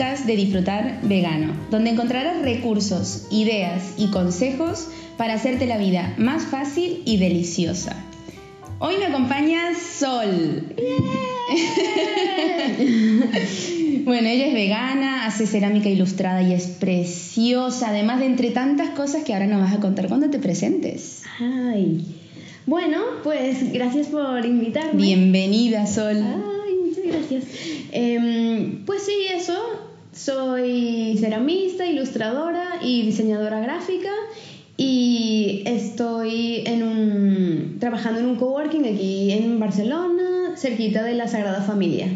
podcast de Disfrutar Vegano, donde encontrarás recursos, ideas y consejos para hacerte la vida más fácil y deliciosa. Hoy me acompaña Sol. bueno, ella es vegana, hace cerámica ilustrada y es preciosa, además de entre tantas cosas que ahora nos vas a contar cuando te presentes. Ay. Bueno, pues gracias por invitarme. Bienvenida, Sol. Ay, muchas gracias. Em, pues sí, eso. Soy ceramista, ilustradora y diseñadora gráfica y estoy en un, trabajando en un coworking aquí en Barcelona, cerquita de la Sagrada Familia.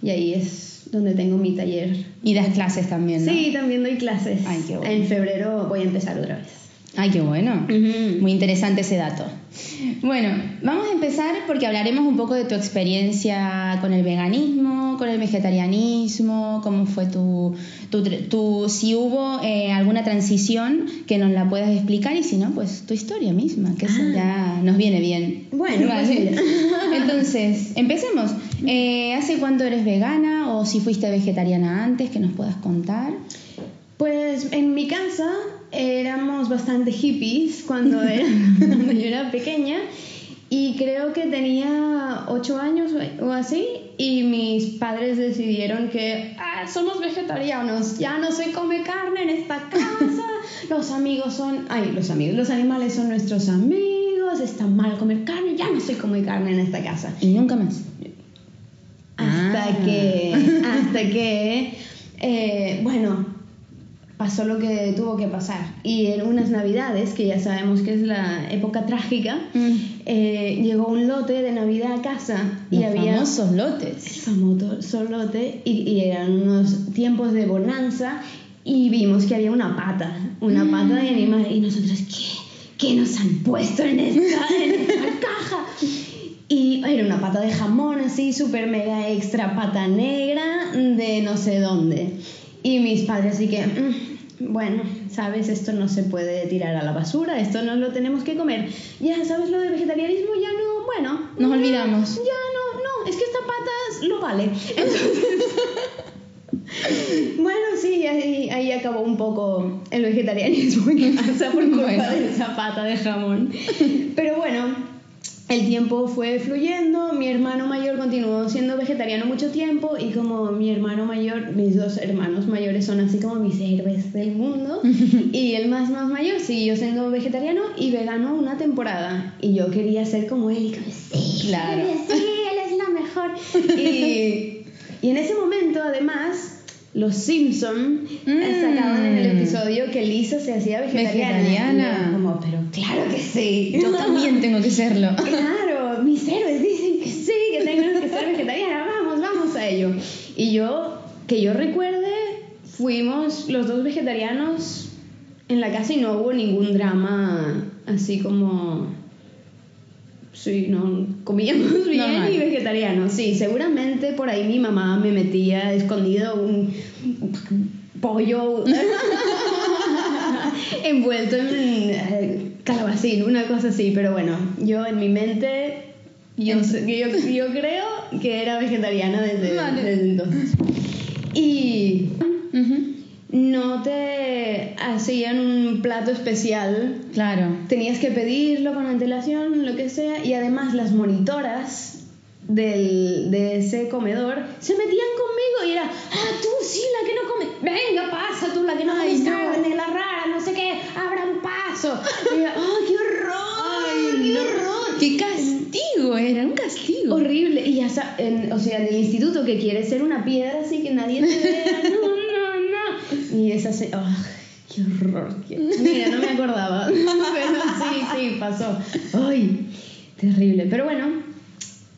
Y ahí es donde tengo mi taller. Y das clases también, ¿no? Sí, también doy clases. Ay, qué bueno. En febrero voy a empezar otra vez. Ay, qué bueno. Ujú. Muy interesante ese dato. Bueno, vamos a empezar porque hablaremos un poco de tu experiencia con el veganismo, con el vegetarianismo, cómo fue tu, tu, tu- si hubo eh, alguna transición que nos la puedas explicar y si no, pues tu historia misma, que eso Ah. ya nos viene bien. Bueno, pues mira. Entonces, empecemos. Eh, ¿Hace cuánto eres vegana o si fuiste vegetariana antes que nos puedas contar? Pues en mi casa éramos bastante hippies cuando, era, cuando yo era pequeña y creo que tenía ocho años o- o así y mis padres decidieron que "Ah, somos vegetarianos, ya no se come carne en esta casa, los amigos son, ay, los amigos, los animales son nuestros amigos, está mal comer carne, ya no se come carne en esta casa. Y nunca más. Hasta Ah. que, hasta que, eh, bueno, pasó lo que tuvo que pasar. Y en unas navidades, que ya sabemos que es la época trágica, Mm. eh, llegó un lote de Navidad a casa y había famosos el lotes. famoso lote y, y eran unos tiempos de bonanza y vimos que había una pata, una pata de animal y nosotros, ¿qué? ¿Qué nos han puesto en esta, en esta caja? Y era una pata de jamón así, súper mega extra pata negra de no sé dónde. Y mis padres así que, "Mm, bueno, sabes, esto no se puede tirar a la basura, esto no lo tenemos que comer. Ya, ¿sabes lo del vegetarianismo? Ya no, bueno. Nos ya- olvidamos. Ya no, no, es que esta pata lo vale. Entonces, bueno, sí, ahí, ahí acabó un poco el vegetarianismo en casa por culpa Bueno. de esa pata de jamón. Pero bueno, el tiempo fue fluyendo, mi hermano mayor continuó siendo vegetariano mucho tiempo y como mi hermano mayor, mis dos hermanos mayores son así como mis héroes del mundo y el más más mayor siguió siendo vegetariano y vegano una temporada y yo quería ser como él y como, sí, Claro. sí, él es la mejor. Y, y en ese momento además... Los Simpson Mm. sacaban en el episodio que Lisa se hacía vegetariana. Vegetariana. Como, pero claro que sí. Yo también tengo que serlo. Claro, mis héroes dicen que sí, que tengo que ser vegetariana, vamos, vamos a ello. Y yo, que yo recuerde, fuimos los dos vegetarianos en la casa y no hubo ningún drama así como... Sí, no, comíamos bien y vegetarianos. Sí, seguramente por ahí mi mamá me metía escondido un pollo envuelto en eh, calabacín, una cosa así, pero bueno, yo en mi mente, yo, yo, yo creo que era vegetariana desde, Vale. desde entonces. Y. no te hacían un plato especial, Claro. tenías que pedirlo con antelación, lo que sea, y además las monitoras del, de ese comedor se metían conmigo y era, ah, tú sí, la que no come, venga, pasa tú, la que no Ay, comes no. carne, la rara, no sé qué, abra un paso. Y yo, ¡ay, qué horror! ¡Qué no. horror! ¡Qué castigo! Era un castigo. Horrible. Y ya, en- o sea, en el instituto que quiere ser una piedra así que nadie te vea. No, no, no. Y esa se... ¡ah, ¡Qué horror! qué- Mira, no me acordaba. Pero sí, sí, pasó. ¡Ay! Terrible. Pero bueno,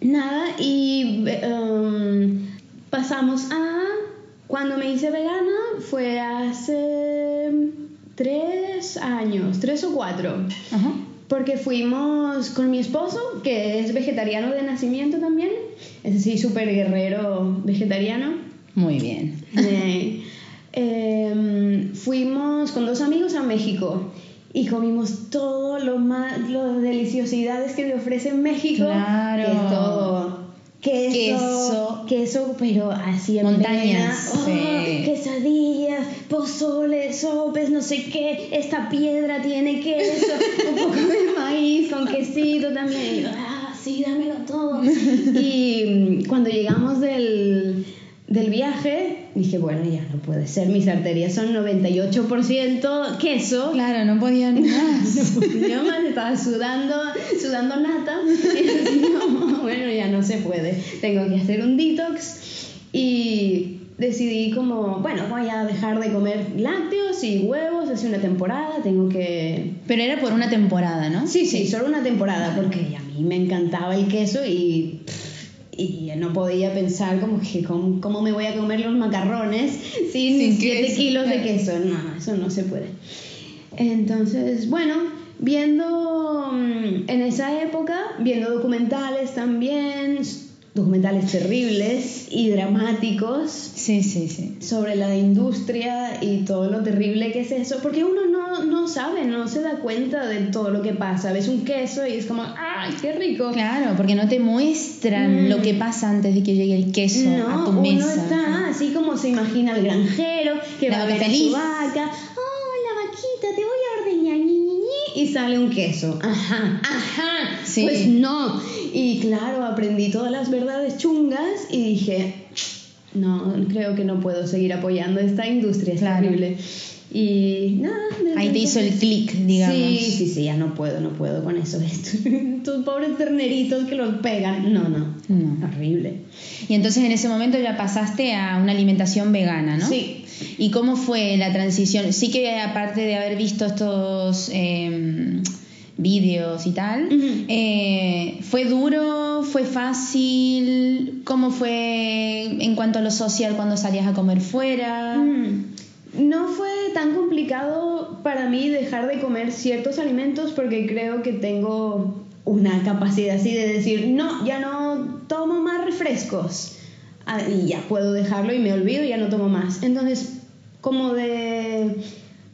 nada. Y um, pasamos a... Cuando me hice vegana fue hace tres años, tres o cuatro. Ajá. Porque fuimos con mi esposo, que es vegetariano de nacimiento también. Es así, súper guerrero vegetariano. Muy bien. Fuimos con dos amigos a México y comimos todo lo más, las deliciosidades que me ofrece México. Claro. Que es todo queso, Queso. queso, pero así en Montañas. Oh, sí. quesadillas, pozole, sopes, no sé qué, esta piedra tiene queso, un poco de maíz con quesito también. Ah, sí, dámelo todo. Y mm, cuando llegamos del, del viaje, dije, bueno, ya no puede ser, mis arterias son 98% queso. Claro, no podían más. Yo más estaba sudando, sudando nata. Y así, no, bueno, ya no se puede. Tengo que hacer un detox. Y decidí como, bueno, voy a dejar de comer lácteos y huevos hace una temporada. Tengo que... Pero era por una temporada, ¿no? Sí, sí, solo una temporada, porque a mí me encantaba el queso y... Y no podía pensar como que cómo, cómo me voy a comer los macarrones sin, Sin 7 queso, kilos de queso. No, eso no se puede. Entonces, bueno, viendo mm, en esa época, viendo documentales también, documentales terribles y dramáticos Sí, sí, sí. sobre la industria y todo lo terrible que es eso, porque uno no, no sabe, no se da cuenta de todo lo que pasa. Ves un queso y es como, ¡ay, qué rico! Claro, porque no te muestran Mm. lo que pasa antes de que llegue el queso No, a tu uno mesa. está así como se imagina el granjero que La va a ver a feliz. su vaca. Oh, la vaquita, te voy a ordeñar, ñi, ñi, ñi", y sale un queso. Ajá, ajá. Sí. Pues no. Y claro, aprendí todas las verdades chungas y dije, no, creo que no puedo seguir apoyando esta industria, es Claro. terrible. Y nada. Ahí te hizo el clic, digamos. Sí, sí, sí, ya no puedo, no puedo con eso. Estos pobres terneritos que los pegan. No, no. No. Horrible. Y entonces en ese momento ya pasaste a una alimentación vegana, ¿no? Sí. ¿Y cómo fue la transición? Sí que aparte de haber visto estos eh, vídeos y tal, eh, ¿fue duro? ¿Fue fácil? ¿Cómo fue en cuanto a lo social cuando salías a comer fuera? Mm. No fue tan complicado para mí dejar de comer ciertos alimentos porque creo que tengo una capacidad así de decir, no, ya no tomo más refrescos. Ah, y ya puedo dejarlo y me olvido y ya no tomo más. Entonces, como de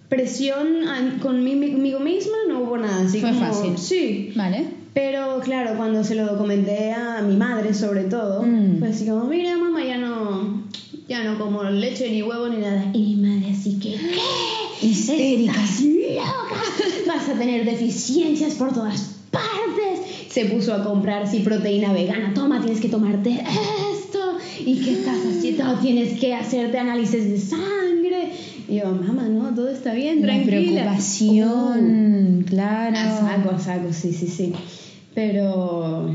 presión a- conmigo misma no hubo nada. Así Fue como- fácil. Sí. ¿Vale? Pero claro, cuando se lo comenté a mi madre sobre todo, Mm. fue así como, mira mamá, ya no, ya no como leche ni huevo ni nada. Y mi madre así que, ¿qué? Histérica. Estás loca, vas a tener deficiencias por todas partes. Se puso a comprar así proteína vegana, toma, tienes que tomarte. ¿Y qué estás haciendo? Tienes que hacerte análisis de sangre. Y yo, mamá, no, todo está bien, La tranquila. Uh. preocupación, claro. A saco, a saco, sí, sí, sí. Pero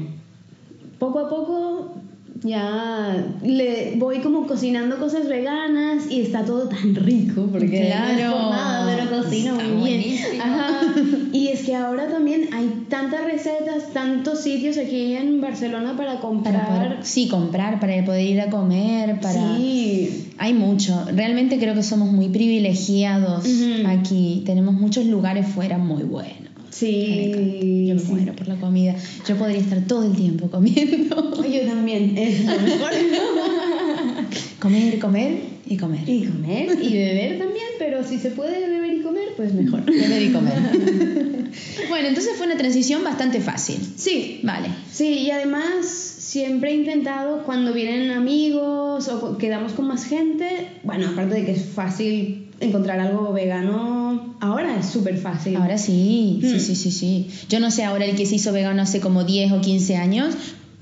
poco a poco ya le voy como cocinando cosas veganas y está todo tan rico porque Claro. no es por nada, pero cocino Está muy bien. Ajá. Y es que ahora también hay tantas recetas, tantos sitios aquí en Barcelona para comprar. Para poder, sí, comprar, para poder ir a comer, para... Sí. Hay mucho. Realmente creo que somos muy privilegiados aquí. Tenemos muchos lugares fuera muy buenos. Sí. Yo me sí. muero por la comida. Yo podría estar todo el tiempo comiendo. Yo también, es lo mejor. comer, comer y comer. Y comer y beber también, pero si se puede beber y comer, pues mejor. Beber y comer. bueno, entonces fue una transición bastante fácil. Sí, Vale. sí, y además siempre he intentado cuando vienen amigos o quedamos con más gente, bueno, aparte de que es fácil encontrar algo vegano, ahora es súper fácil. Ahora sí, sí, Mm. sí, sí, sí. Yo no sé ahora el que se hizo vegano hace como 10 o 15 años.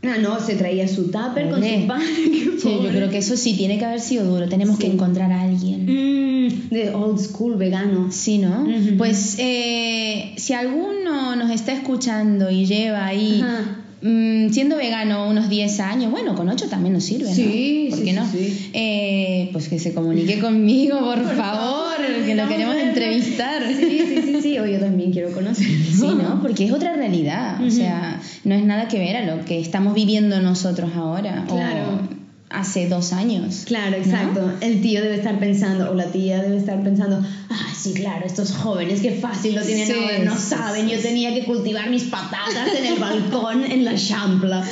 Ah, no, se traía su tupper con su pan. Sí, yo creo que eso sí tiene que haber sido duro. Tenemos que encontrar a alguien. Mm, de old school vegano. Sí, ¿no? Pues eh, si alguno nos está escuchando y lleva ahí Ajá. Mm, siendo vegano unos 10 años, bueno, con 8 también nos sirve, ¿no? Sí, ¿Por sí, qué no? sí. Eh, pues que se comunique conmigo, por, favor, favor, que lo queremos entrevistar. Sí, sí, sí, sí, o yo también quiero conocer. Sí, ¿no? Porque es otra realidad, o sea, no es nada que ver a lo que estamos viviendo nosotros ahora Claro. o hace dos años. Claro, exacto. El tío debe estar pensando, o la tía debe estar pensando, ah, sí, claro, estos jóvenes, qué fácil lo tienen Sí, ahora, no sí, saben, sí, yo tenía que cultivar mis patatas en el balcón en la champla.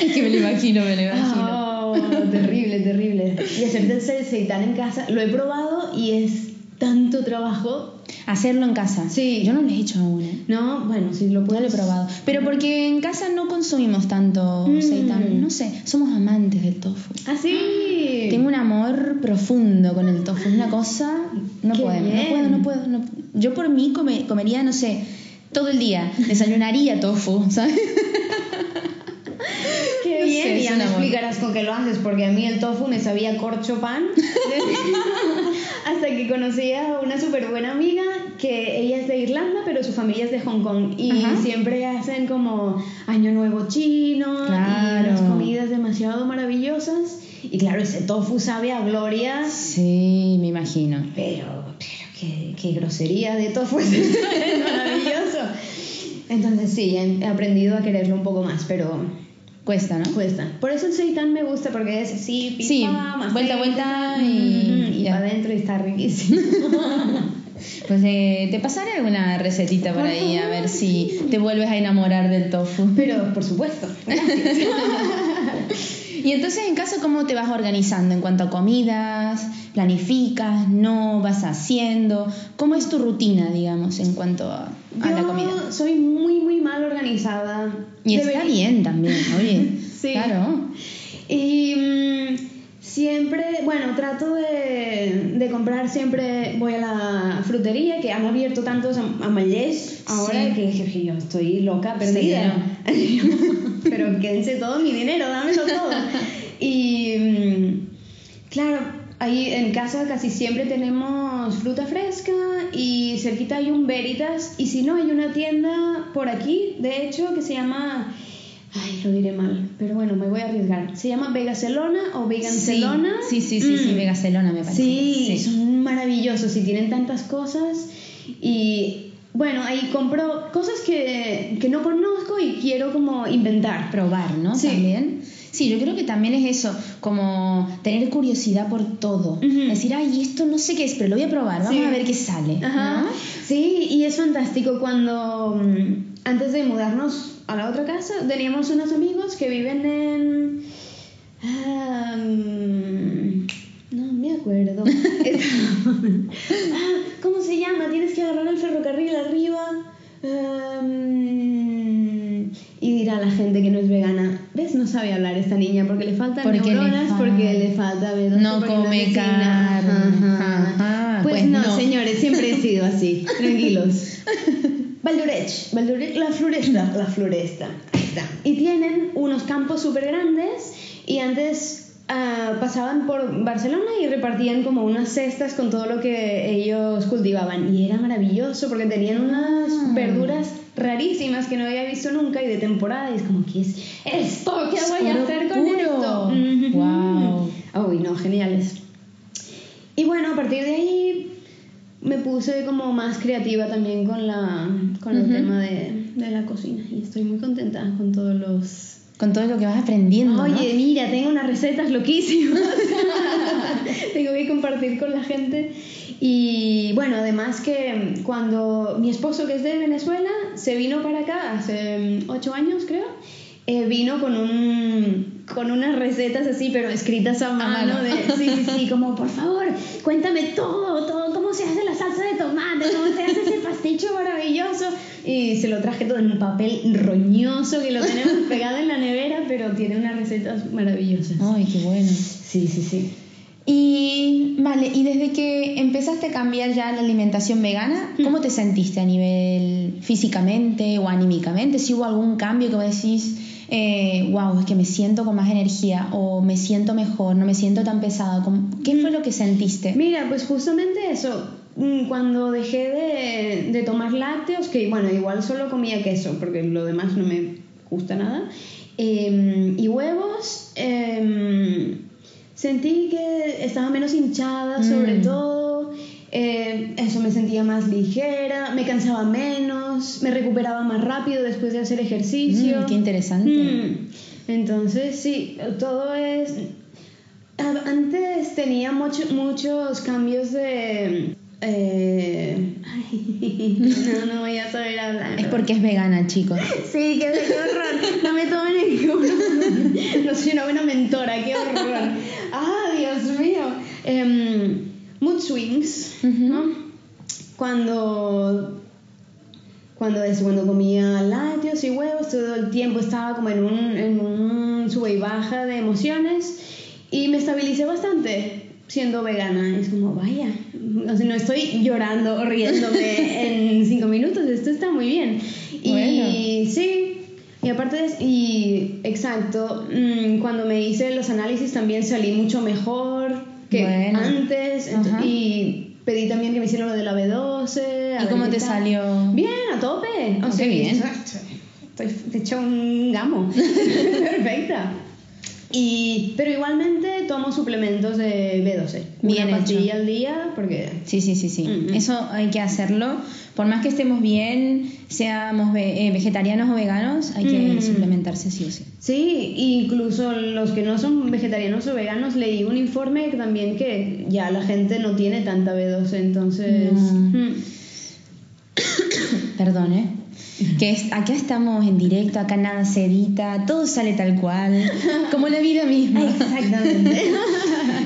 Es que me lo imagino, me lo imagino. Oh, terrible, terrible. Y hacerte el seitan en casa, lo he probado y es tanto trabajo. Hacerlo en casa. Sí. Yo no lo he hecho aún, ¿eh? No, bueno, sí lo No puedo. lo he probado. Pero porque en casa no consumimos tanto Mm. seitan. No sé, somos amantes del tofu. Ah, sí. Tengo un amor profundo con el tofu. Es una cosa. No puedo, no puedo, no puedo. no- Yo por mí come- comería, no sé, todo el día. Desayunaría tofu, ¿sabes? Qué No bien, sé, y es ya un me amor. explicarás con qué lo haces, porque a mí el tofu me sabía corcho pan. Hasta que conocí a una súper buena amiga que ella es de Irlanda, pero su familia es de Hong Kong. Y Ajá. siempre hacen como Año Nuevo Chino Claro. y unas comidas demasiado maravillosas. Y claro, ese tofu sabe a gloria, Sí, me imagino. pero, pero qué, qué grosería de tofu es maravilloso. Entonces sí, he aprendido a quererlo un poco más, pero Cuesta, ¿no? Cuesta. Por eso el seitan me gusta, porque es así, pipa, Sí, más vuelta, vuelta y- y para adentro y está riquísimo. Pues eh, te pasaré alguna recetita por Por ahí a ver si te vuelves a enamorar del tofu. Pero, por supuesto, gracias. Y entonces en casa, ¿cómo te vas organizando en cuanto a comidas? ¿Planificas? ¿No? ¿Vas haciendo? ¿Cómo es tu rutina, digamos, en cuanto a, a la comida? Soy muy, muy mal organizada. Y está Debería- bien también, oye. Sí. Claro. Y mm, siempre, bueno, trato de, de comprar siempre, voy a la frutería, que han abierto tantos am- amalés ahora Sí. que, que yo estoy loca, perdida. Pero quédense todo mi dinero, dámelo todo. Y mm, claro, ahí en casa casi siempre tenemos fruta fresca y cerquita hay un Veritas y si no hay una tienda por aquí, de hecho, que se llama... Ay, lo diré mal, pero bueno, me voy a arriesgar. Se llama Vegacelona o Vegancelona. Sí, sí, sí, sí, Mm. Vegacelona me parece. Sí, son maravillosos y tienen tantas cosas. Y bueno, ahí compro cosas que, que no conozco y quiero como inventar. probar, ¿no? Sí. También. Sí, yo creo que también es eso, como tener curiosidad por todo. Decir, ay, esto no sé qué es, pero lo voy a probar, vamos Sí. a ver qué sale. Ajá. ¿no? Sí, y es fantástico cuando mm, antes de mudarnos a la otra casa teníamos unos amigos que viven en... ah, mm, no me acuerdo. Ah, ¿Cómo se llama? Tienes que agarrar el ferrocarril arriba. Ah, mm, y dirá la gente que no es vegana, ¿ves? No sabe hablar esta niña porque le faltan Porque le neuronas, fal- porque le falta B12, No porque come carne. Ajá. Ajá, Pues, pues no, no. señores, siempre he sido así, tranquilos. Valdorech, Valdorech, la floresta, la floresta, ahí está. Y tienen unos campos súper grandes y antes ah, pasaban por Barcelona y repartían como unas cestas con todo lo que ellos cultivaban. Y era maravilloso porque tenían unas Ah. verduras rarísimas que no había visto nunca y de temporada. Y es como, ¿qué es esto? ¿Qué voy a hacer con puro. esto? Guau. Uy, no, geniales. Y bueno, a partir de ahí me puse como más creativa también con, la, con el Ujú. tema de, de la cocina y estoy muy contenta con todos los... Con todo lo que vas aprendiendo. ¿no? Oye, mira, tengo unas recetas loquísimas. tengo que compartir con la gente. Y bueno, además que cuando mi esposo, que es de Venezuela, se vino para acá hace mm, ocho años, creo, eh, vino con un con unas recetas así, pero escritas a mano. mano. De, sí, sí, sí, como por favor, cuéntame todo, todo, cómo se hace la salsa de tomate, cómo se hace ese pasticho maravilloso. Y se lo traje todo en un papel roñoso que lo tenemos pegado en la nevera, pero tiene unas recetas maravillosas. Ay, qué bueno. Sí, sí, sí. Y vale, y desde que empezaste a cambiar ya la alimentación vegana, ¿cómo te sentiste a nivel físicamente o anímicamente? Si hubo algún cambio que vos decís, eh, wow, es que me siento con más energía o me siento mejor, no me siento tan pesada. ¿Cómo- ¿Qué fue lo que sentiste? Mira, pues justamente eso. mm, Cuando dejé de, de tomar lácteos, que bueno, igual solo comía queso, porque lo demás no me gusta nada, em, y huevos, em, sentí que estaba menos hinchada, sobre Mm. todo. eh, eso me sentía más ligera, me cansaba menos, me recuperaba más rápido después de hacer ejercicio. Mm, qué interesante. Mm, Entonces, sí, todo es... Antes tenía mucho- muchos cambios de... eh, ay, no, no voy a saber hablar. Es porque es vegana, chicos. Sí, qué, qué horror. No me tomen en cuenta. No soy una buena mentora, qué horror. Ah, Dios mío. Em, mood swings. ¿no? cuando cuando cuando comía lácteos y huevos todo el tiempo estaba como en un, en un sube y baja de emociones y me estabilicé bastante siendo vegana es como vaya o sea, no estoy llorando o riéndome en cinco minutos esto está muy bien y Bueno. sí y aparte de, y exacto mm, cuando me hice los análisis también salí mucho mejor que Bueno. antes ent- Ajá. y pedí también que me hicieran lo de la B12 a ¿Y cómo te salió? Bien, a tope. O sea, qué bien. Estoy hecha un gamo. Perfecta. Y, pero igualmente tomo suplementos de B12. Bien Una hecho. pastilla al día porque... Sí, sí, sí, sí. Eso hay que hacerlo. Por más que estemos bien, seamos ve- eh, vegetarianos o veganos, hay que suplementarse sí o sí. Sí, incluso los que no son vegetarianos o veganos, leí un informe también que ya la gente no tiene tanta B12, entonces... No. mm. Perdón, ¿eh? Que es- acá estamos en directo, acá nada se edita, todo sale tal cual, como la vida misma. Exactamente.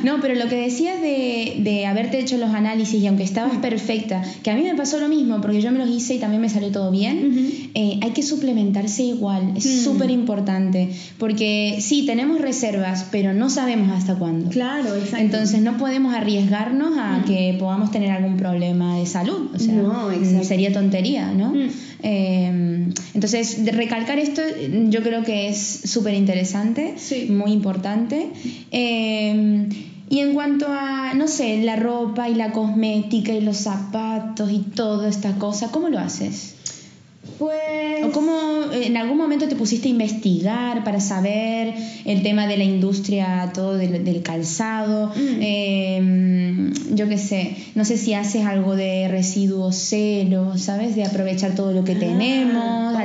No, pero lo que decías de, de haberte hecho los análisis y aunque estabas perfecta, que a mí me pasó lo mismo, porque yo me los hice y también me salió todo bien, eh, hay que suplementarse igual, es Mm. súper importante, porque sí, tenemos reservas, pero no sabemos hasta cuándo. Claro, exacto. Entonces no podemos arriesgarnos a Mm. que podamos tener algún problema de salud. O sea, No, exacto. sería tontería, ¿no? Eh, entonces, de recalcar esto yo creo que es súper interesante, Sí. muy importante. Eh, y en cuanto a, no sé, la ropa y la cosmética y los zapatos y toda esta cosa, ¿cómo lo haces? Pues... ¿O cómo en algún momento te pusiste a investigar para saber el tema de la industria, todo del, del calzado? Mm. Eh, yo qué sé, no sé si haces algo de residuos cero, ¿sabes? De aprovechar todo lo que Ah, tenemos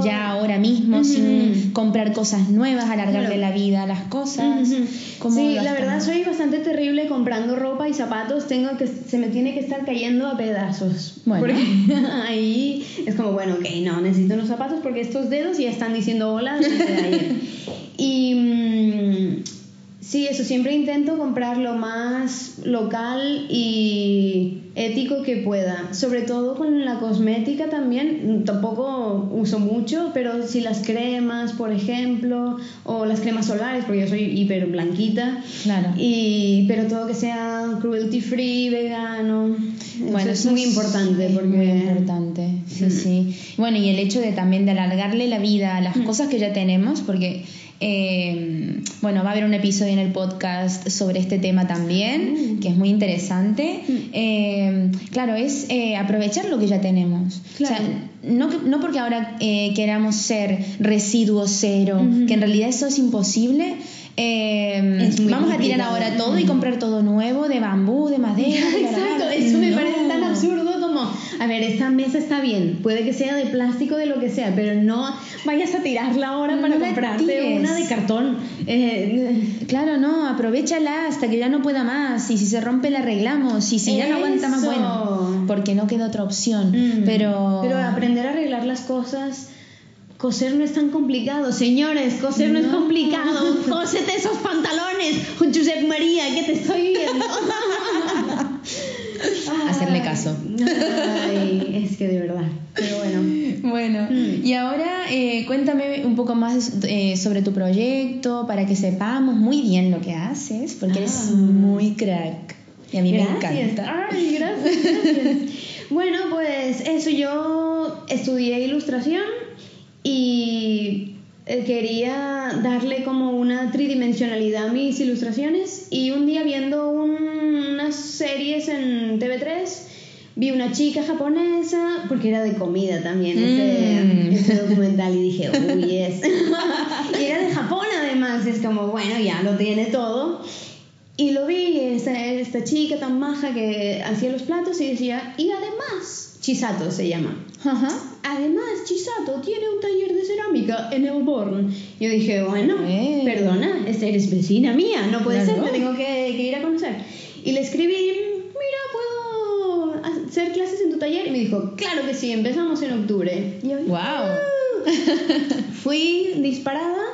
oh. ya ahora mismo sin comprar cosas nuevas, alargarle Claro. la vida a las cosas. Ujú. ¿Cómo Sí, la verdad soy bastante terrible comprando ropa y zapatos. Tengo que se me tiene que estar cayendo a pedazos. Bueno. Porque ahí es como bueno, ok, no necesito unos zapatos porque estos dedos ya están diciendo hola desde ayer. Y mm, sí, eso siempre intento comprar lo más local y ético que pueda. Sobre todo con la cosmética también. Tampoco uso mucho, pero si las cremas, por ejemplo, o las cremas solares, porque yo soy hiper blanquita. Claro. Y, pero todo que sea cruelty free, vegano. eso es muy importante es porque muy importante, sí, Mm. sí. Bueno, y el hecho de también de alargarle la vida a las Mm. cosas que ya tenemos, porque, eh, bueno, va a haber un episodio en el podcast sobre este tema también, Mm. que es muy interesante. Mm. Eh, claro, es eh, aprovechar lo que ya tenemos. Claro. O sea, no, no porque ahora eh, queramos ser residuo cero, que en realidad eso es imposible. eh, Es vamos a tirar complicado. ahora todo y comprar todo nuevo, de bambú, de madera. de Exacto, eso me No. parece tan absurdo a ver, esta mesa está bien, puede que sea de plástico, de lo que sea, pero no vayas a tirarla ahora No para comprarte tires. una de cartón. Eh, Claro, no, aprovechala hasta que ya no pueda más. Y si se rompe, la arreglamos. Y si ya no aguanta más, bueno. Porque no queda otra opción. mm, Pero. pero aprender a arreglar las cosas... Coser no es tan complicado, señores, coser no, es complicado. Cósete esos pantalones, Josep María, que te estoy viendo. Hacerle caso. Ay, es que de verdad. Pero bueno. Bueno, Mm. y ahora eh, cuéntame un poco más eh, sobre tu proyecto para que sepamos muy bien lo que haces, porque eres Ah. muy crack. Y a mí me encanta. Ay, gracias, gracias. bueno, pues eso, yo estudié ilustración y eh, quería darle como una tridimensionalidad a mis ilustraciones y un día viendo un- unas series en TV3 vi una chica japonesa porque era de comida también este, Mm. este documental y dije, uy, yes. y era de Japón además, es como, bueno, ya lo tiene todo. Y lo vi, esta, esta chica tan maja que hacía los platos y decía, y además, Chisato se llama. Ajá. Además, Chisato tiene un taller de cerámica en Elborn. Yo dije, bueno, Eh. perdona, esta eres vecina mía, no puede Claro. ser, te tengo que, que ir a conocer. Y le escribí, mira, ¿puedo hacer clases en tu taller? Y me dijo, claro que sí, empezamos en octubre. Y yo, Wow. Fui disparada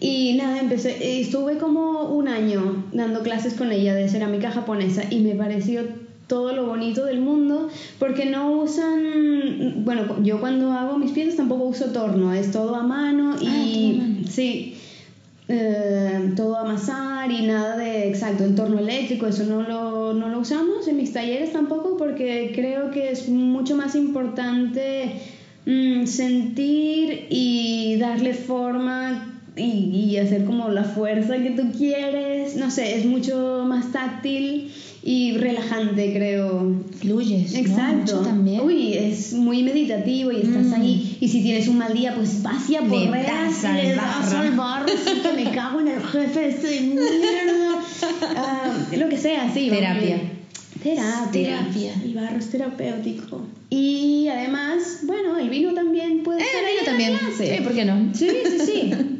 y nada, empecé, estuve como un año dando clases con ella de cerámica japonesa y me pareció todo lo bonito del mundo, porque no usan, bueno, yo cuando hago mis piezas tampoco uso torno, es todo a mano y Ah, sí, eh, todo amasar y nada de exacto entorno eléctrico, eso no lo, no lo usamos en mis talleres tampoco porque creo que es mucho más importante mm, sentir y darle forma y, y hacer como la fuerza que tú quieres, no sé, es mucho más táctil y relajante creo. Fluyes. ¿no? Exacto. Mucho también. Uy, es muy meditativo y estás Mm. ahí. Y si tienes un mal día, pues vas y Le aporreas al le das al barro. sí, que me cago en el jefe este de mierda. Ah, lo que sea, sí. Terapia. Terapia. Terapia. El barro es terapéutico. Y además, bueno, el vino también puede Eh, ser el vino también. Sí, ¿por qué no? Sí, sí, sí.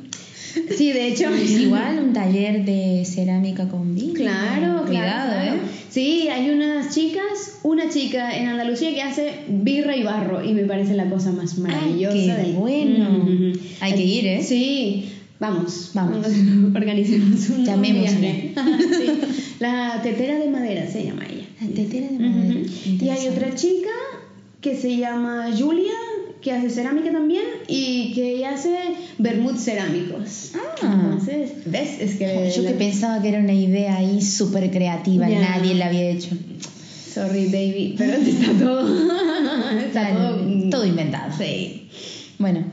Sí, de hecho. Es igual un taller de cerámica con vino. Claro, Cuidado, claro, claro. ¿eh? Sí, hay unas chicas, una chica en Andalucía que hace birra y barro y me parece la cosa más maravillosa qué del bueno. Hay que ir, ¿eh? Sí, vamos. Vamos. Organicemos un Llamémosle. viaje. Sí, La tetera de madera se llama ella. La tetera de madera. Y hay otra chica que se llama Julia, que hace cerámica también y que ella hace vermut cerámicos. Ah. Entonces, ¿ves? Es que... Yo que pensaba que era una idea ahí súper creativa, Ya. nadie la había hecho. Sorry, baby, pero está todo. está todo. todo inventado. Sí. Bueno,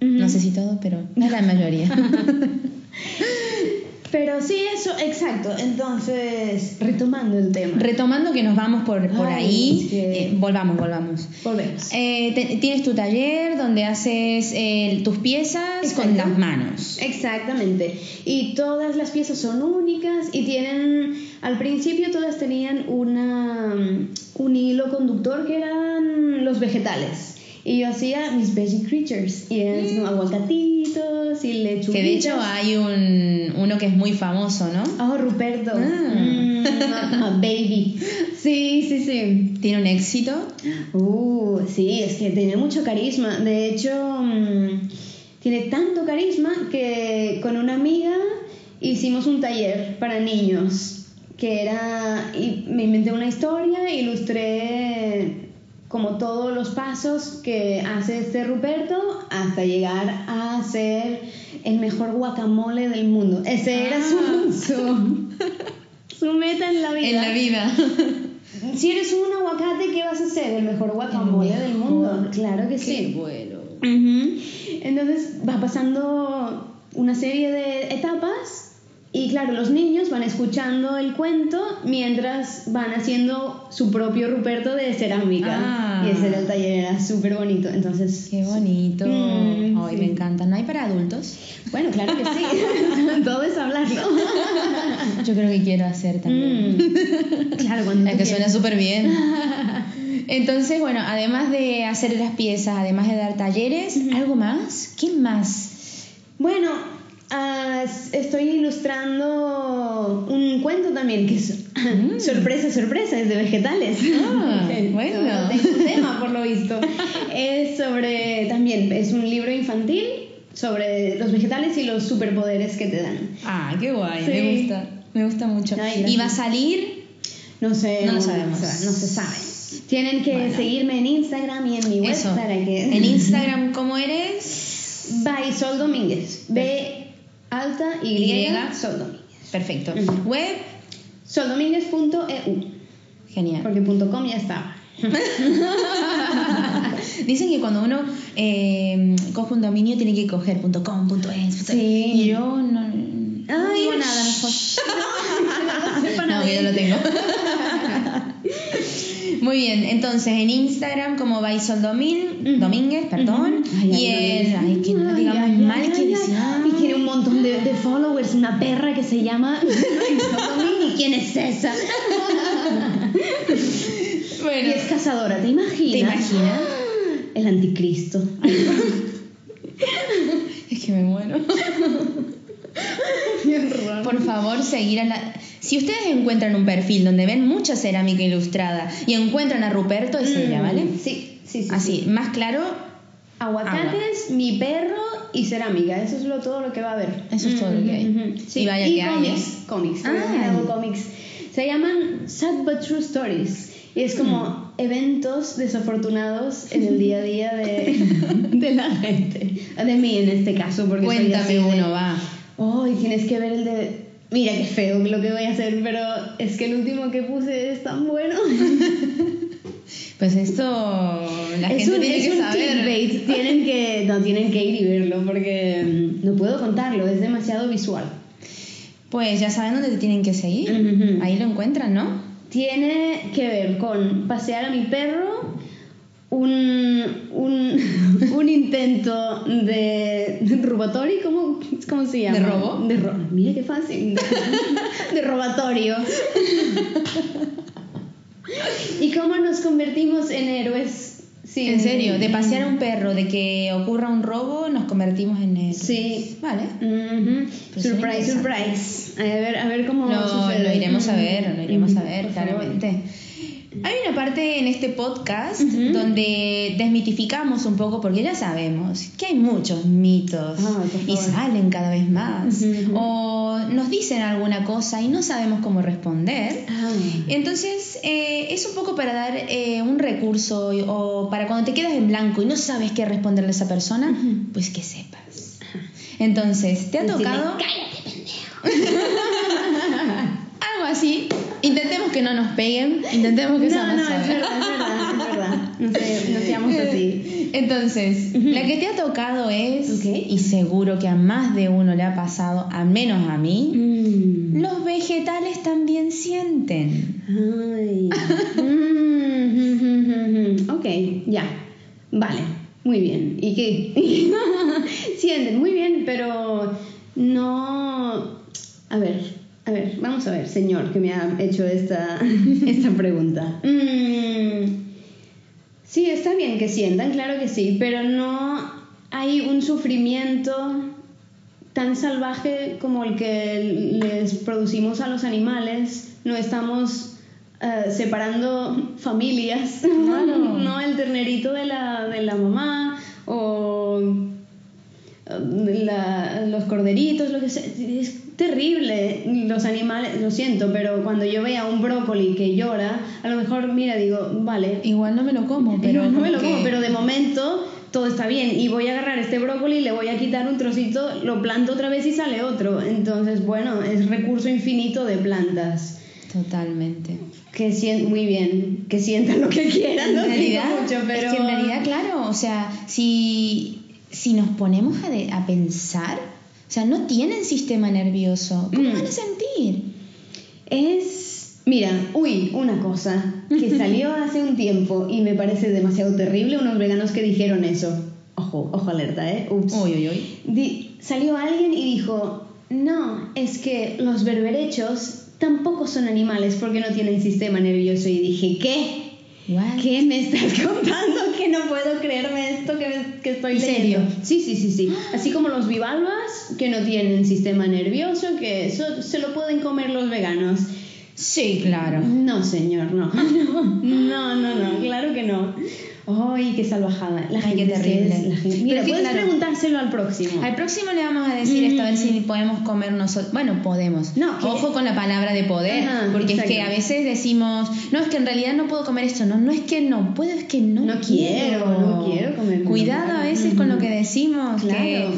no sé si todo, pero es la mayoría. Pero sí, eso, exacto. Entonces, retomando el tema. Retomando que nos vamos por, por Ay, ahí, que- eh, volvamos, volvamos. Volvemos. Eh, te- tienes tu taller donde haces eh, tus piezas con las manos. Exactamente. Y todas las piezas son únicas y tienen, al principio todas tenían una, un hilo conductor que eran los vegetales. Y yo hacía mis veggie creatures. Y eran así como aguacatitos y lechuguitas. Que de hecho hay un, uno que es muy famoso, ¿no? Oh, Ruperto. Ah. Mm, baby. Sí, sí, sí. Tiene un éxito. Uh, sí, es que tiene mucho carisma. De hecho, mm, tiene tanto carisma que con una amiga hicimos un taller para niños. Que era. Y me inventé una historia, ilustré como todos los pasos que hace este Ruperto hasta llegar a ser el mejor guacamole del mundo. Ese era su, su, su meta en la vida. En la vida. Si eres un aguacate, ¿qué vas a ser? El mejor guacamole El del mundo. Claro que sí. bueno. Entonces va pasando una serie de etapas y claro, los niños van escuchando el cuento mientras van haciendo su propio Ruperto de cerámica. Ah. Y ese era el taller, era súper bonito. Entonces, Qué bonito. Mm, Ay, sí. me encanta. ¿No hay para adultos? bueno, claro que sí. Todo es hablarlo. Yo creo que quiero hacer también. Mm. Claro, cuando Es que suena súper bien. Entonces, bueno, además de hacer las piezas, además de dar talleres. ¿algo más? ¿Qué más? Bueno, ah, estoy ilustrando un cuento también que es Mm. sorpresa, sorpresa, es de vegetales. Ah, bueno. No, tengo un tema por lo visto. Es sobre, también, es un libro infantil sobre los vegetales y los superpoderes que te dan. Ah, qué guay, Sí. me gusta. Me gusta mucho. Ay, ¿Y va a salir? No sé, No lo aún, sabemos. no se sabe. Tienen que Bueno. seguirme en Instagram y en mi web Eso. para que... En Instagram, ¿cómo eres? By Sol Domínguez. B alta Y, Y. Sol Domínguez. Perfecto. Ujú. Web, Soldomínguez.eu. genial. Porque punto .com ya estaba. Dicen que cuando uno eh, coge un dominio tiene que coger .com, .es. Sí. Y yo no, no digo nada mejor. No, yo lo tengo. Muy bien, entonces en Instagram como Baisol Domín. Domínguez, perdón. Ay, y ay, ay, que no digamos mal que. Y tiene un montón de, de followers, una perra que se llama Domini. ¿Quién es esa? Y Bueno, es cazadora, ¿te imaginas? ¿te imaginas? El anticristo. Es que me muero. Por favor, seguir a la... Si ustedes encuentran un perfil donde ven mucha cerámica ilustrada y encuentran a Ruperto, es ella, Mm, ¿vale? Sí, sí, sí. Así, sí. más claro, Aguacates, mi perro y cerámica. Eso es lo, todo lo que va a haber. Eso es todo lo que hay. Ujú, ujú. Sí. Y vaya y que hay, cómics. ¿eh? Cómics. Ah. hago cómics. Se llaman Sad But True Stories. Y es como eventos desafortunados en el día a día de, de la gente. De mí en este caso, porque soy Cuéntame así de- uno, va. Oh, y tienes que ver el de... Mira qué feo lo que voy a hacer, pero es que el último que puse es tan bueno. Pues esto la es gente un, tiene es que un saber. clickbait. Tienen que, no, tienen que ir y verlo porque mm, no puedo contarlo, es demasiado visual. Pues ya saben dónde te tienen que seguir. Ahí lo encuentran, ¿no? Tiene que ver con pasear a mi perro, un, un, un intento de, de robatorio, ¿cómo, ¿cómo se llama? ¿De robo? De ro- Mira qué fácil. De, de robatorio. ¿Y cómo nos convertimos en héroes? Sí, En serio, de pasear a un perro, de que ocurra un robo, nos convertimos en él. Sí. Vale. Suena surprise, surprise. A ver, a ver cómo Lo, sucede. lo iremos a ver, lo iremos a ver, por favor. Hay una parte en este podcast donde desmitificamos un poco, porque ya sabemos que hay muchos mitos Ah, y salen cada vez más. O nos dicen alguna cosa y no sabemos cómo responder. Ah. Entonces, eh, es un poco para dar eh, un recurso o para cuando te quedas en blanco y no sabes qué responderle a esa persona, pues que sepas. Entonces, ¿te ha tocado Cállate, pendejo. algo así? Intentemos que no nos peguen, intentemos que No, más no, es verdad, es verdad, es verdad. No, se- no seamos así. Entonces, la que te ha tocado es, y seguro que a más de uno le ha pasado, al menos a mí, Mm. los vegetales también sienten. Ay. Mm, ok, ya. Vale, muy bien. ¿Y qué? Sienten, muy bien, pero no... A ver, a ver, vamos a ver, señor, que me ha hecho esta, esta pregunta. Mm, Sí, está bien que sientan, claro que sí, pero no hay un sufrimiento tan salvaje como el que les producimos a los animales. No estamos eh, separando familias. Claro. no el ternerito de la, de la mamá o la- los corderitos, lo que sea. Es terrible los animales, lo siento, pero cuando yo vea un brócoli que llora, a lo mejor, mira, digo, vale, Igual no me lo como, pero... no me lo como pero de momento todo está bien y voy a agarrar este brócoli, le voy a quitar un trocito, lo planto otra vez y sale otro. Entonces, bueno, es recurso infinito de plantas. Totalmente. Que sien muy bien, que sientan lo que quieran, no digo realidad, mucho, pero es que en realidad, claro, o sea, si, si nos ponemos a, de- a pensar, o sea, no tienen sistema nervioso, ¿cómo Mm. van a sentir? es mira, uy, una cosa que salió hace un tiempo y me parece demasiado terrible, unos veganos que dijeron eso. Ojo, ojo alerta, ¿eh? Ups. Uy, uy, uy. Di- salió alguien y dijo, no, es que los berberechos tampoco son animales porque no tienen sistema nervioso. Y dije, ¿qué? What? ¿Qué me estás contando? Que no puedo creerme esto que, que estoy ¿En leyendo. serio? Sí, sí, sí, sí. Así como los bivalvas, que no tienen sistema nervioso, que eso se lo pueden comer los veganos. Sí, claro. No, señor, no. No, no, no, claro que no. Ay, qué salvajada. La Ay, gente qué terrible. es- la gente- Pero Mira, puedes claro, preguntárselo al próximo. Al próximo le vamos a decir esto, a ver si podemos comer nosotros. Bueno, podemos. No, Ojo con la palabra de poder, Ajá, porque es que a veces decimos, no, es que en realidad no puedo comer esto. No, no es que no puedo, es que no, No quiero, no quiero comer Cuidado a veces con lo que decimos. Claro. Que,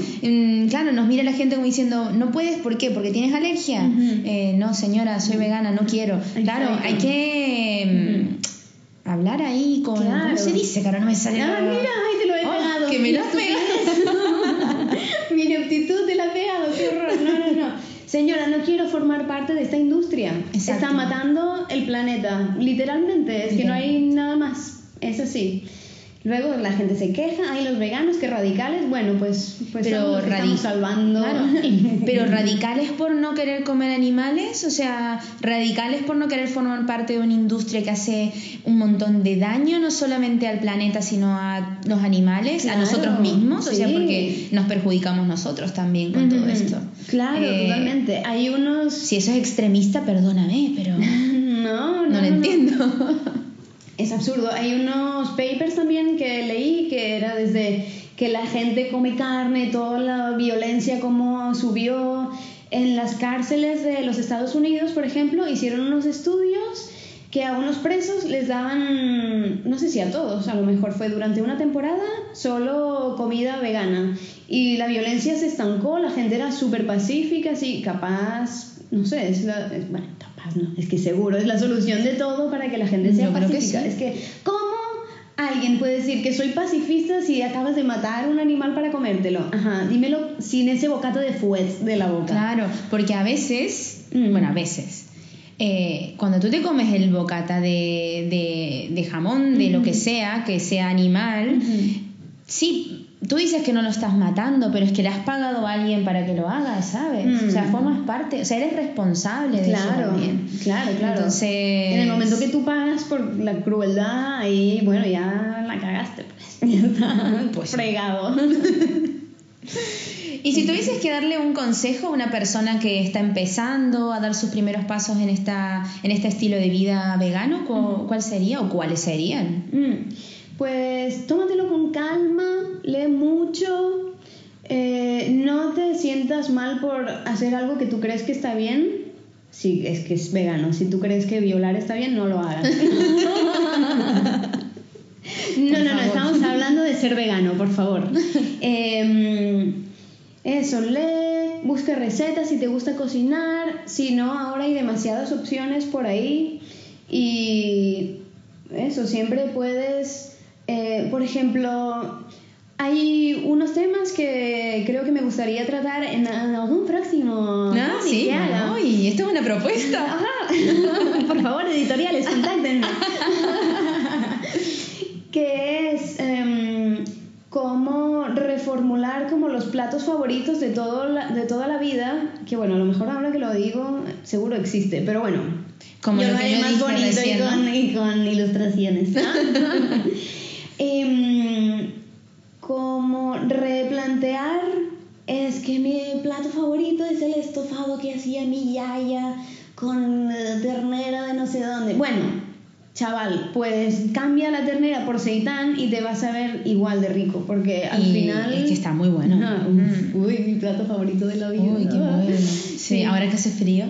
mm, claro, nos mira la gente como diciendo, no puedes, ¿por qué? Porque tienes alergia. Eh, no, señora, soy vegana, no quiero. Claro, hay que mm, hablar ahí con. ¿Cómo Claro. se dice? Que ahora no me sale. Ah, mira, ay, te lo he pegado. que me lo has. Mi ineptitud te la he pegado, qué horror. No, no, no. Señora, no quiero formar parte de esta industria. Exacto. Está matando el planeta. Literalmente, es que no hay nada más. Es así. Luego la gente se queja, hay los veganos que radicales, bueno, pues, pues Pero estamos salvando. Claro, pero radicales por no querer comer animales, o sea, radicales por no querer formar parte de una industria que hace un montón de daño, no solamente al planeta, sino a los animales, Claro, a nosotros mismos, o sea, porque nos perjudicamos nosotros también con todo esto. Claro, Eh, totalmente. Hay unos... Si eso es extremista, perdóname, pero No, no, no lo entiendo. Es absurdo. Hay unos papers también que leí que era desde que la gente come carne, toda la violencia como subió en las cárceles de los Estados Unidos, por ejemplo, hicieron unos estudios que a unos presos les daban, no sé si a todos, a lo mejor fue durante una temporada, solo comida vegana. Y la violencia se estancó, la gente era súper pacífica, así, capaz, no sé, es la, es- bueno, capaz no, es que seguro es la solución de todo para que la gente sea Yo que pacífica. sí. Es que, ¿cómo alguien puede decir que soy pacifista si acabas de matar un animal para comértelo? Ajá, dímelo sin ese bocado de fuet de la boca. Claro, porque a veces, Mm. bueno, a veces, eh, cuando tú te comes el bocata de, de, de jamón, de lo que sea, que sea animal, sí, tú dices que no lo estás matando, pero es que le has pagado a alguien para que lo haga, ¿sabes? Mm. O sea, formas parte, o sea, eres responsable de eso Claro, también. claro, claro. Entonces, En el momento que tú pagas por la crueldad, ahí, bueno, ya la cagaste, pues. Ya está Pues fregado. Y si tuvieses que darle un consejo a una persona que está empezando a dar sus primeros pasos en, esta, en este estilo de vida vegano, ¿cu- ¿cuál sería o cuáles serían? Mm, Pues tómatelo con calma, lee mucho, eh, no te sientas mal por hacer algo que tú crees que está bien. Sí, es que es vegano. Si tú crees que violar está bien, no lo hagas. No, no, no, estamos hablando de ser vegano, por favor. Em, eso, lee, busca recetas si te gusta cocinar, si no, ahora hay demasiadas opciones por ahí y eso, siempre puedes, eh, por ejemplo, hay unos temas que creo que me gustaría tratar en, en algún próximo Ah, sí, uy, esto es una propuesta. Ajá. Por favor, editoriales, contáctenme. que es em, cómo reformular como los platos favoritos de, todo la- de toda la vida, que bueno, a lo mejor ahora que lo digo, seguro existe, pero bueno. Como yo lo lo que haré yo más dije bonito recién, y, ¿no? con, y con ilustraciones. ¿no? Em, como replantear es que mi plato favorito es el estofado que hacía mi yaya con eh, ternera de no sé dónde. Bueno, chaval, pues cambia la ternera por seitán y te vas a ver igual de rico, porque al Y final... es que está muy bueno. Mm. uf, Uy, mi plato favorito de la vida. Uy, qué bueno. Sí, ahora que hace frío,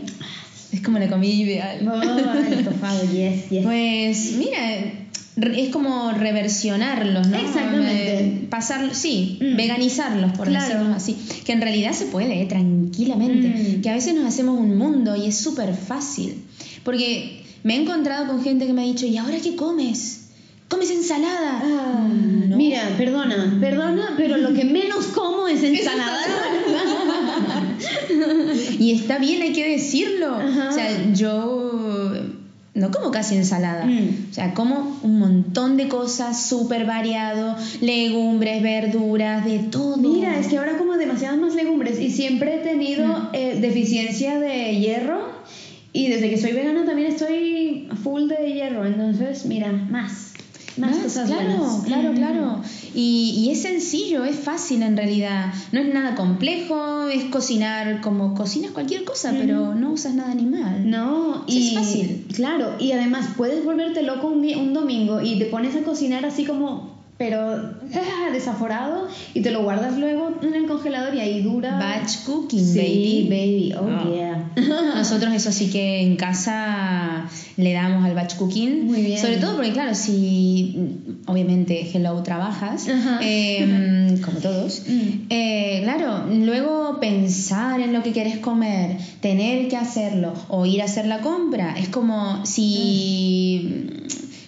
es como la comida ideal. Oh, el estofado, yes, yes. Pues mira, es como reversionarlos, ¿no? Exactamente. Eh, Pasar, sí, Mm. veganizarlos, por Claro. decirlo así. Que en realidad se puede, eh, tranquilamente. Mm. Que a veces nos hacemos un mundo y es súper fácil. Porque me he encontrado con gente que me ha dicho, ¿y ahora qué comes? ¿Comes ensalada? Ah, Mm, no. Mira, perdona, perdona, pero lo que menos como es ensalada. Y está bien, hay que decirlo. Ajá. O sea, yo no como casi ensalada. Mm. O sea, como un montón de cosas súper variado, legumbres, verduras, de todo. Mira, es que ahora como demasiadas más legumbres y siempre he tenido Mm. eh, deficiencia de hierro y desde que soy vegana también estoy full de hierro, entonces mira, más, más, Más, cosas claro, buenas. claro, Mm. claro. Y, y es sencillo, es fácil en realidad. No es nada complejo, es cocinar como cocinas cualquier cosa, Mm. pero no usas nada animal. No, Sí, y es fácil. Claro, y además puedes volverte loco un, un domingo y te pones a cocinar así como, pero ah, desaforado y te lo guardas luego en el congelador y ahí dura. Batch cooking, sí, baby. baby, oh Ah. yeah. Nosotros eso sí que en casa le damos al batch cooking. Muy bien. Sobre todo porque, claro, si mm, obviamente Hello trabajas, eh, como todos, Mm. eh, claro, luego pensar en lo que quieres comer, tener que hacerlo o ir a hacer la compra, es como si...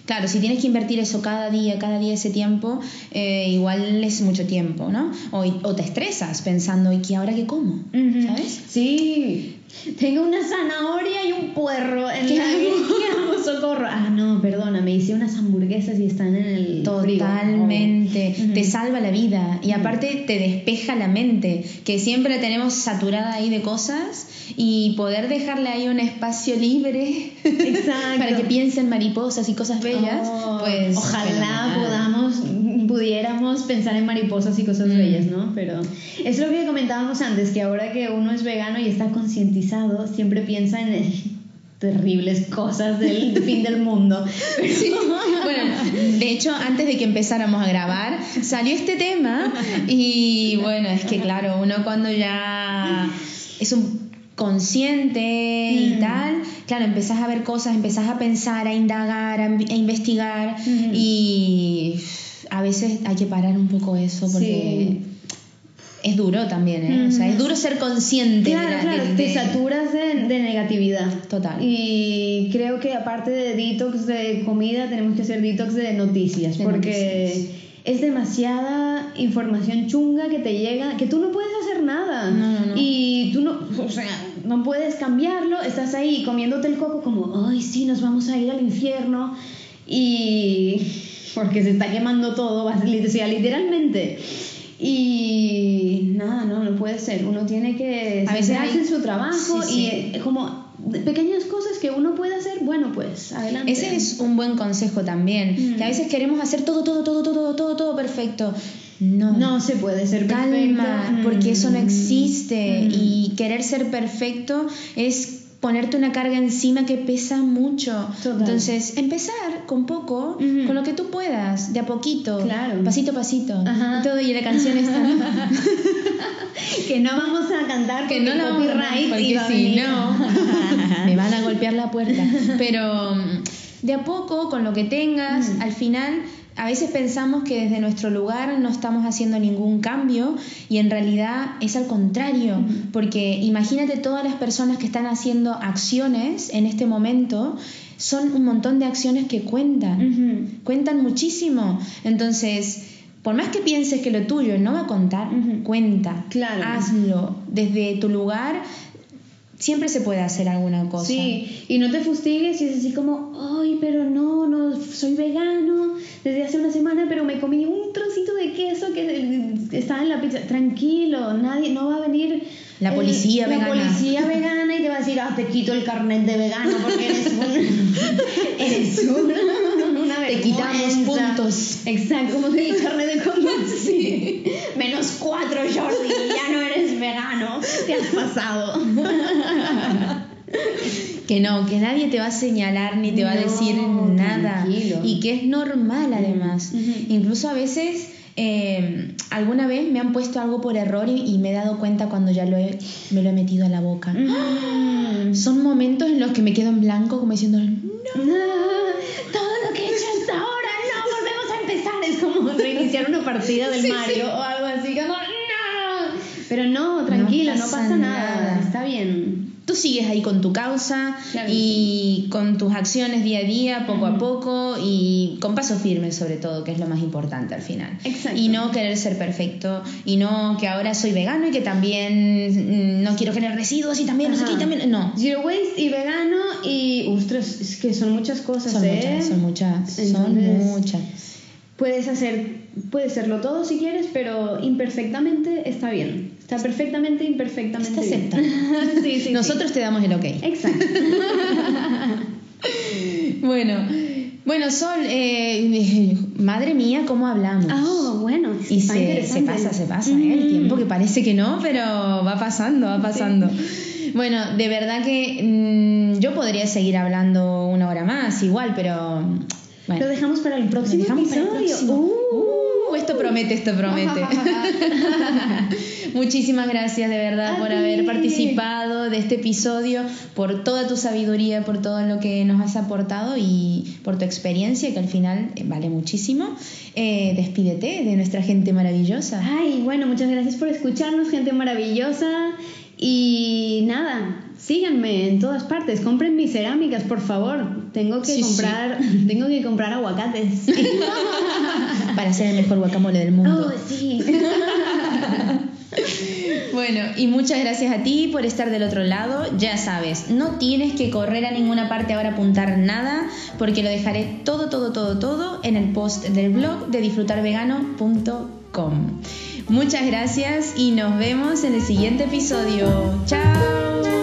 Claro, si tienes que invertir eso cada día, cada día ese tiempo, eh, igual es mucho tiempo, ¿no? O, o te estresas pensando, ¿y qué ahora qué como? ¿Sabes? Sí. Tengo una zanahoria y un puerro en ¿Qué la hago? Socorro. Ah, no, perdona, me hice unas hamburguesas y están en el frigo. Totalmente, Oh. Te salva la vida y aparte te despeja la mente, que siempre la tenemos saturada ahí de cosas y poder dejarle ahí un espacio libre Exacto. para que piensen mariposas y cosas bellas, Oh, pues ojalá podamos pudiéramos pensar en mariposas y cosas Mm. bellas, ¿no? Pero es lo que comentábamos antes, que ahora que uno es vegano y está concientizado, siempre piensa en terribles cosas del fin del mundo. Pero- Sí. Bueno, de hecho, antes de que empezáramos a grabar, salió este tema y bueno, es que claro, uno cuando ya es un consciente y Mm. tal, claro, empezás a ver cosas, empezás a pensar, a indagar, a, a investigar Ujú. y a veces hay que parar un poco eso porque es duro también, ¿eh? O sea, es duro ser consciente. de Claro, la- claro, de- te de- saturas de, de negatividad. Total. Y creo que aparte de detox de comida, tenemos que hacer detox de noticias, De porque noticias. es demasiada información chunga que te llega, que tú no puedes hacer nada. No, no, no. Y tú no, o sea, no puedes cambiarlo, estás ahí comiéndote el coco como, ay, sí, nos vamos a ir al infierno. Y porque se está quemando todo, o sea, literalmente. Y nada, no, no puede ser. Uno tiene que A veces hay- en su trabajo Sí, sí. y eh, como pequeñas cosas que uno puede hacer, bueno, pues adelante. Ese es un buen consejo también, Mm. que a veces queremos hacer todo, todo, todo, todo, todo, todo, todo perfecto. No. No se puede ser perfecto. Calma, porque eso no Mm. existe Mm. y querer ser perfecto es ponerte una carga encima que pesa mucho. Total. Entonces, empezar con poco, con lo que tú puedas, de a poquito, Claro. pasito a pasito. Ajá. Todo y la canción está que no vamos a cantar que no la vamos a porque si no me van a golpear la puerta pero mm, de a poco con lo que tengas al final a veces pensamos que desde nuestro lugar no estamos haciendo ningún cambio y en realidad es al contrario porque imagínate todas las personas que están haciendo acciones en este momento son un montón de acciones que cuentan cuentan muchísimo. Entonces, por más que pienses que lo tuyo no va a contar, cuenta, Claro. hazlo desde tu lugar. Siempre se puede hacer alguna cosa. Sí, y no te fustigues y es así como, ay, pero no, no, soy vegano desde hace una semana, pero me comí un trocito de queso que estaba en la pizza. Tranquilo, nadie, no va a venir La policía la vegana. policía vegana y te va a decir, ah, te quito el carnet de vegano porque eres un, eres una, una Te quitamos vergüenza". puntos. Exacto, como el carnet de conducir. Menos cuatro, Jordi, ya no eres vegano, te has pasado. Que no, que nadie te va a señalar ni te va a decir nada. tranquilo. Y que es normal además. Incluso a veces, eh, alguna vez me han puesto algo por error y, y me he dado cuenta cuando ya lo he- me lo he metido a la boca. Son momentos en los que me quedo en blanco como diciendo, no. Todo lo que he hecho hasta ahora, no, volvemos a empezar. Es como reiniciar una partida del Sí, Mario sí. o algo así, como no. Pero no, tranquila, no pasa pasa, nada. nada. está bien. Tú sigues ahí con tu causa Claro y con tus acciones día a día, poco a poco y con paso firme sobre todo, que es lo más importante al final. Exacto. Y no querer ser perfecto y no que ahora soy vegano y que también mm, no quiero generar residuos y también no sé qué, también no. Zero waste y vegano y ostras, es que son muchas cosas, Son ¿eh? muchas, son muchas, son muchas. Puedes hacer, puedes serlo todo si quieres, pero imperfectamente está bien. Está perfectamente, imperfectamente Está bien. aceptado. sí, sí, Nosotros te damos el ok. Exacto. Bueno, bueno, Sol, eh, madre mía, ¿cómo hablamos? Ah, bueno. Y se, se pasa, se pasa, ¿eh? El Mm. tiempo que parece que no, pero va pasando, va pasando. Bueno, de verdad que mm, yo podría seguir hablando una hora más, igual, pero. Bueno, Lo dejamos para el próximo lo dejamos para el episodio. próximo. Uh. Uh, promete, esto promete. Muchísimas gracias de verdad A por ti. haber participado de este episodio, por toda tu sabiduría, por todo lo que nos has aportado y por tu experiencia, que al final eh, vale muchísimo. Eh, despídete de nuestra gente maravillosa. Ay, bueno, muchas gracias por escucharnos, gente maravillosa. Y nada, síganme en todas partes. Compren mis cerámicas, por favor. Tengo que Sí, sí. comprar, tengo que comprar aguacates. Para ser el mejor guacamole del mundo. oh, sí. Bueno, y muchas gracias a ti por estar del otro lado. Ya sabes, no tienes que correr a ninguna parte ahora a apuntar nada, porque lo dejaré todo, todo, todo, todo en el post del blog de disfrutarvegano.com. Muchas gracias y nos vemos en el siguiente episodio. ¡Chao!